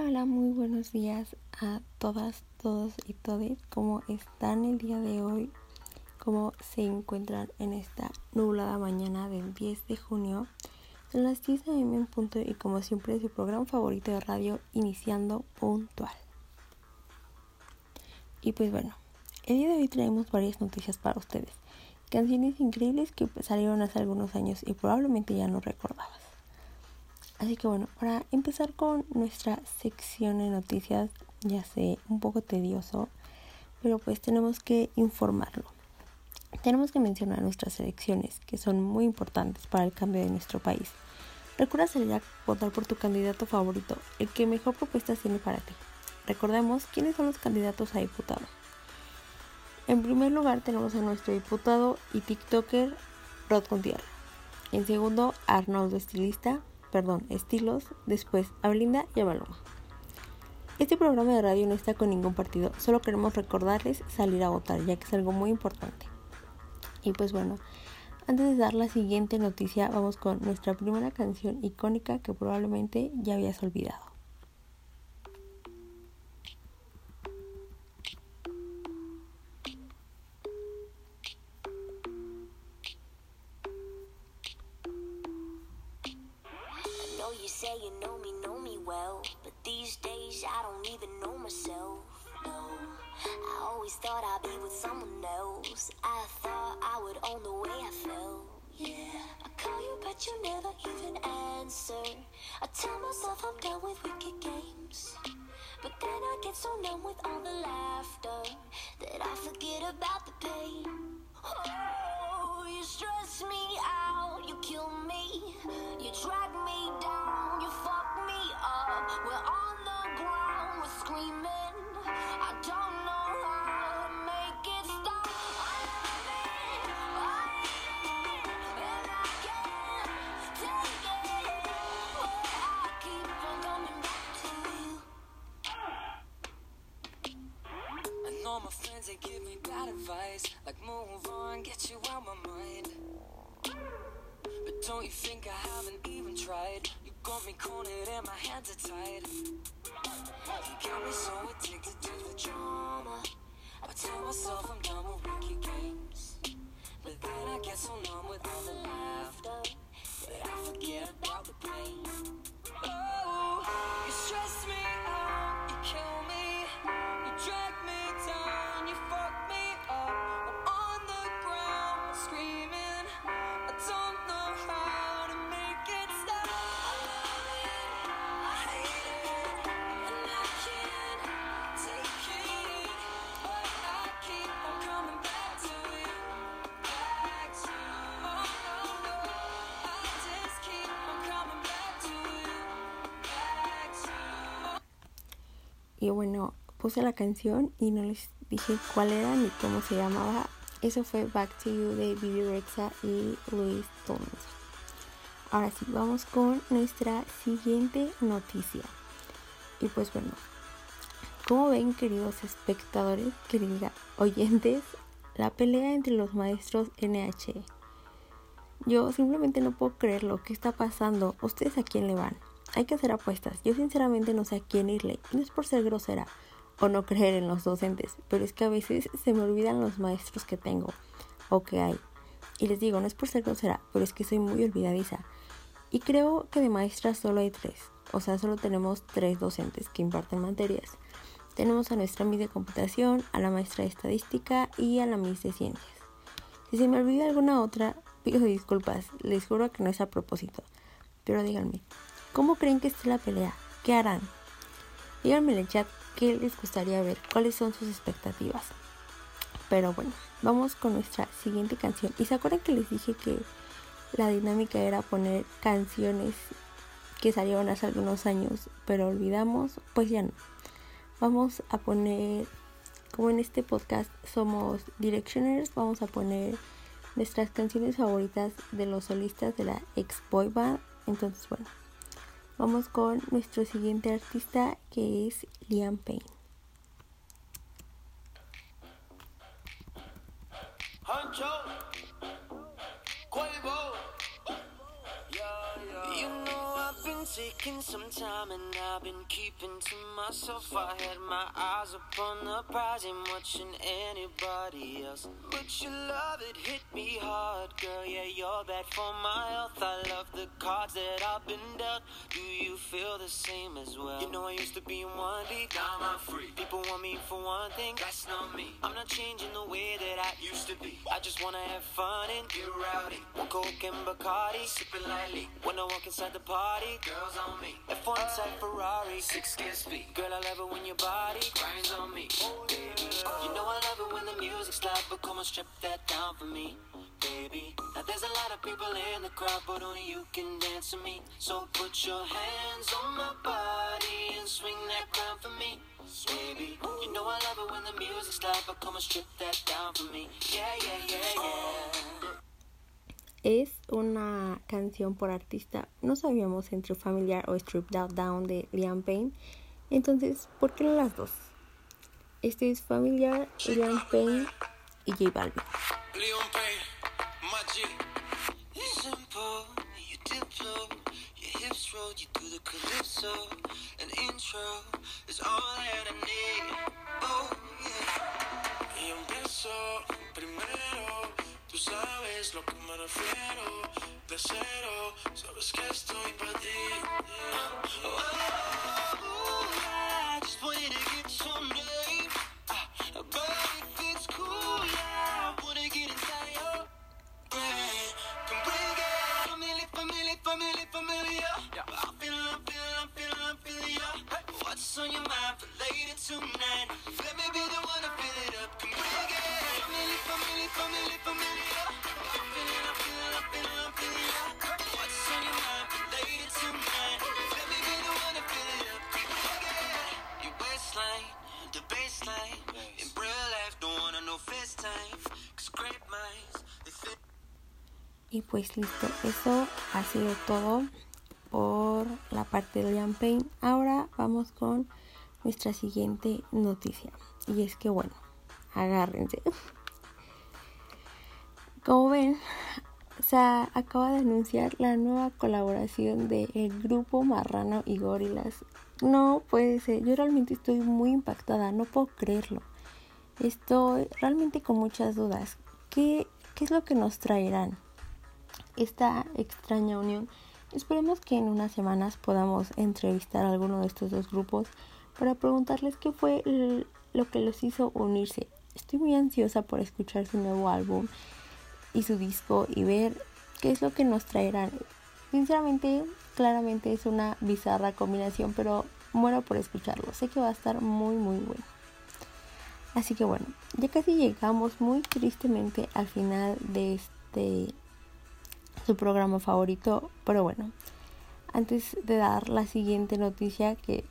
Hola, hola, muy buenos días a todas, todos y todes. ¿Cómo están el día de hoy? ¿Cómo se encuentran en esta nublada mañana del 10 de junio? Son las 10 de en punto y como siempre su programa favorito de radio iniciando puntual. Y pues bueno, el día de hoy traemos varias noticias para ustedes. Canciones increíbles que salieron hace algunos años y probablemente ya no recordabas. Así que bueno, para empezar con nuestra sección de noticias, ya sé, un poco tedioso, pero pues tenemos que informarlo. Tenemos que mencionar nuestras elecciones, que son muy importantes para el cambio de nuestro país. Recuerda salir a votar por tu candidato favorito, el que mejor propuestas tiene para ti. Recordemos quiénes son los candidatos a diputado. En primer lugar tenemos a nuestro diputado y TikToker Rod Contierra. En segundo, Arnoldo Estilista, perdón, estilos, después a Blinda y a Maluma. Este programa de radio no está con ningún partido, solo queremos recordarles salir a votar, ya que es algo muy importante. Y pues bueno, antes de dar la siguiente noticia, vamos con nuestra primera canción icónica que probablemente ya habías olvidado. never even answer. I tell myself I'm done with wicked games. But then I get so numb with all the laughter that I forget about the pain. Oh, you stress me out, you kill me, you drag me down, you fuck me up. We're on the ground, we're screaming. I don't know. You got me cornered and my hands are tied. You got me so addicted to the drama. I tell myself I'm done with wicked games. But then I get so numb with all the laughter that I forget about the pain. Y bueno, puse la canción y no les dije cuál era ni cómo se llamaba. Eso fue Back to You de Bibi Rexa y Luis Tomlinson. Ahora sí, vamos con nuestra siguiente noticia. Y pues bueno, como ven queridos espectadores, queridos oyentes, la pelea entre los maestros NH. Yo simplemente no puedo creer lo que está pasando. ¿Ustedes a quién le van? Hay que hacer apuestas. Yo sinceramente no sé a quién irle. No es por ser grosera o no creer en los docentes, pero es que a veces se me olvidan los maestros que tengo o que hay. Y les digo, no es por ser grosera, pero es que soy muy olvidadiza. Y creo que de maestras solo hay tres. O sea, solo tenemos tres docentes que imparten materias. Tenemos a nuestra Miss de computación, a la maestra de estadística y a la Miss de ciencias. Si se me olvida alguna otra, pido disculpas, les juro que no es a propósito. Pero díganme, ¿cómo creen que esté la pelea? ¿Qué harán? Díganme en el chat qué les gustaría ver, cuáles son sus expectativas. Pero bueno, vamos con nuestra siguiente canción. ¿Y se acuerdan que les dije que la dinámica era poner canciones que salieron hace algunos años, pero olvidamos? Pues ya no. Vamos a poner, como en este podcast somos Directioners, vamos a poner nuestras canciones favoritas de los solistas de la ex boy band. Entonces, bueno, vamos con nuestro siguiente artista que es Liam Payne. You know I've been taking some time and I've been keeping to myself. I my eyes upon the prize, ain't watching anybody else. But your love, it hit me hard, girl. Yeah, you're bad for my health. I love the cards that I've been dealt. Do you feel the same as well? You know, I used to be in one league, now I'm free. People want me for one thing, that's not me. I'm not changing the way that I used to be. I just wanna have fun and get rowdy. Coke and Bacardi, sipping lightly. When I walk inside the party, girls on me. F1 Ferrari, six gear speed. Girl, I love it when your body grinds on me. Oh, baby, you know I love it when the music's loud, but come on, strip that down for me. Baby, now there's a lot of people in the crowd, but only you can dance to me. So put your hands on my body and swing that crown for me. Baby, you know I love it when the music's loud, but come on, strip that down for me. Yeah, yeah, yeah, yeah. Es una canción por artista. No sabíamos entre familiar o Strip That Down de Liam Payne. Entonces, ¿por qué no las dos? Este es familiar, Liam Payne y J Balvin. Primero, tú sabes lo que me refiero. De cero, sabes que estoy para ti. Oh, just to Y pues listo, eso ha sido todo por la parte de Liam Payne. Ahora vamos con nuestra siguiente noticia. Y es que bueno, agárrense. Como ven, se acaba de anunciar la nueva colaboración de el grupo Marrano y Gorilas. No puede ser, yo realmente estoy muy impactada, no puedo creerlo. Estoy realmente con muchas dudas. ¿Qué, qué es lo que nos traerán? Esta extraña unión. Esperemos que en unas semanas podamos entrevistar a alguno de estos dos grupos para preguntarles qué fue lo que los hizo unirse. Estoy muy ansiosa por escuchar su nuevo álbum y su disco y ver qué es lo que nos traerán. Sinceramente, claramente es una bizarra combinación, pero muero por escucharlo. Sé que va a estar muy muy bueno. Así que bueno, ya casi llegamos muy tristemente al final de este su programa favorito, pero bueno, antes de dar la siguiente noticia que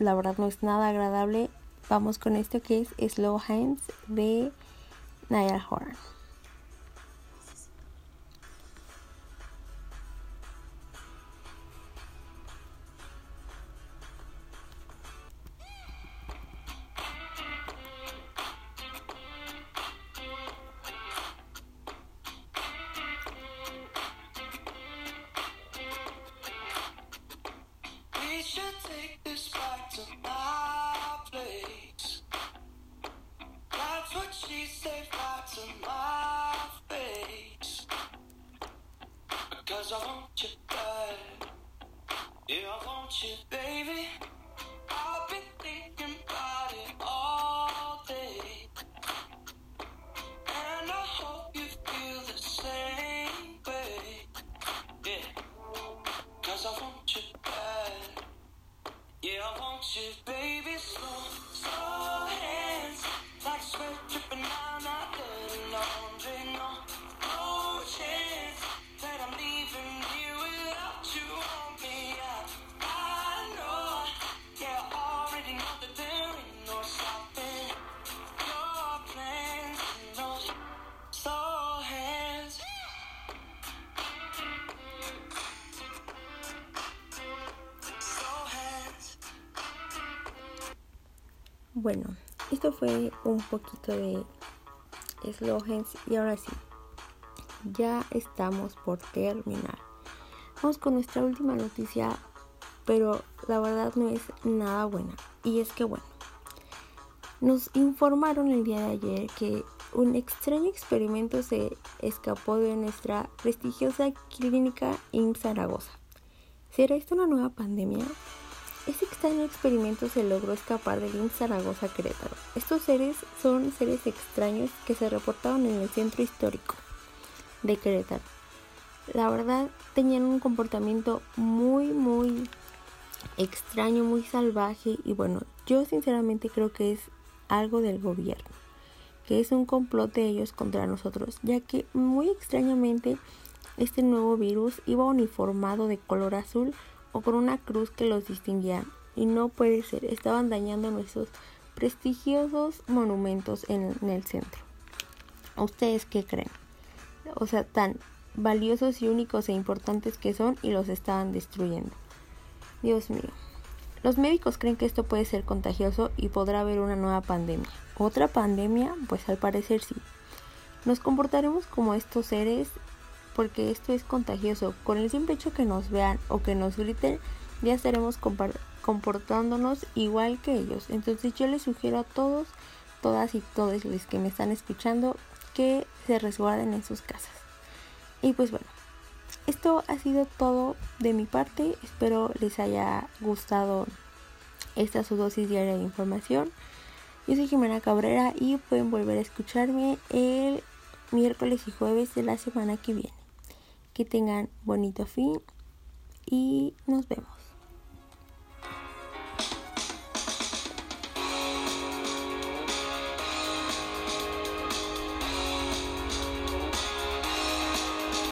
la verdad no es nada agradable, vamos con esto que es Slow Hands de Niall Horan. Because I want you bad. Yeah, I want you, baby. I've been thinking about it all day. And I hope you feel the same way. Yeah. Cause I want you bad. Yeah, I want you, baby. Bueno, esto fue un poquito de Slow Hands y ahora sí, ya estamos por terminar. Vamos con nuestra última noticia pero la verdad no es nada buena. Y es que bueno, nos informaron el día de ayer que un extraño experimento se escapó de nuestra prestigiosa clínica en Zaragoza. ¿Será esto una nueva pandemia? Este extraño experimento se logró escapar del IMSS Zaragoza Querétaro. Estos seres son seres extraños que se reportaron en el centro histórico de Querétaro. La verdad tenían un comportamiento muy muy extraño, muy salvaje y bueno, yo sinceramente creo que es algo del gobierno, que es un complot de ellos contra nosotros, ya que muy extrañamente este nuevo virus iba uniformado de color azul o con una cruz que los distinguía. Y no puede ser, estaban dañando nuestros prestigiosos monumentos en, el centro. ¿Ustedes qué creen? O sea, tan valiosos y únicos e importantes que son y los estaban destruyendo. Dios mío. Los médicos creen que esto puede ser contagioso y podrá haber una nueva pandemia. ¿Otra pandemia? Pues al parecer sí. Nos comportaremos como estos seres porque esto es contagioso. Con el simple hecho que nos vean o que nos griten, ya estaremos comportándonos igual que ellos. Entonces yo les sugiero a todos, todas y todos los que me están escuchando, que se resguarden en sus casas. Y pues bueno, esto ha sido todo de mi parte. Espero les haya gustado esta su dosis diaria de información. Yo soy Jimena Cabrera y pueden volver a escucharme el miércoles y jueves de la semana que viene. Que tengan bonito fin y nos vemos.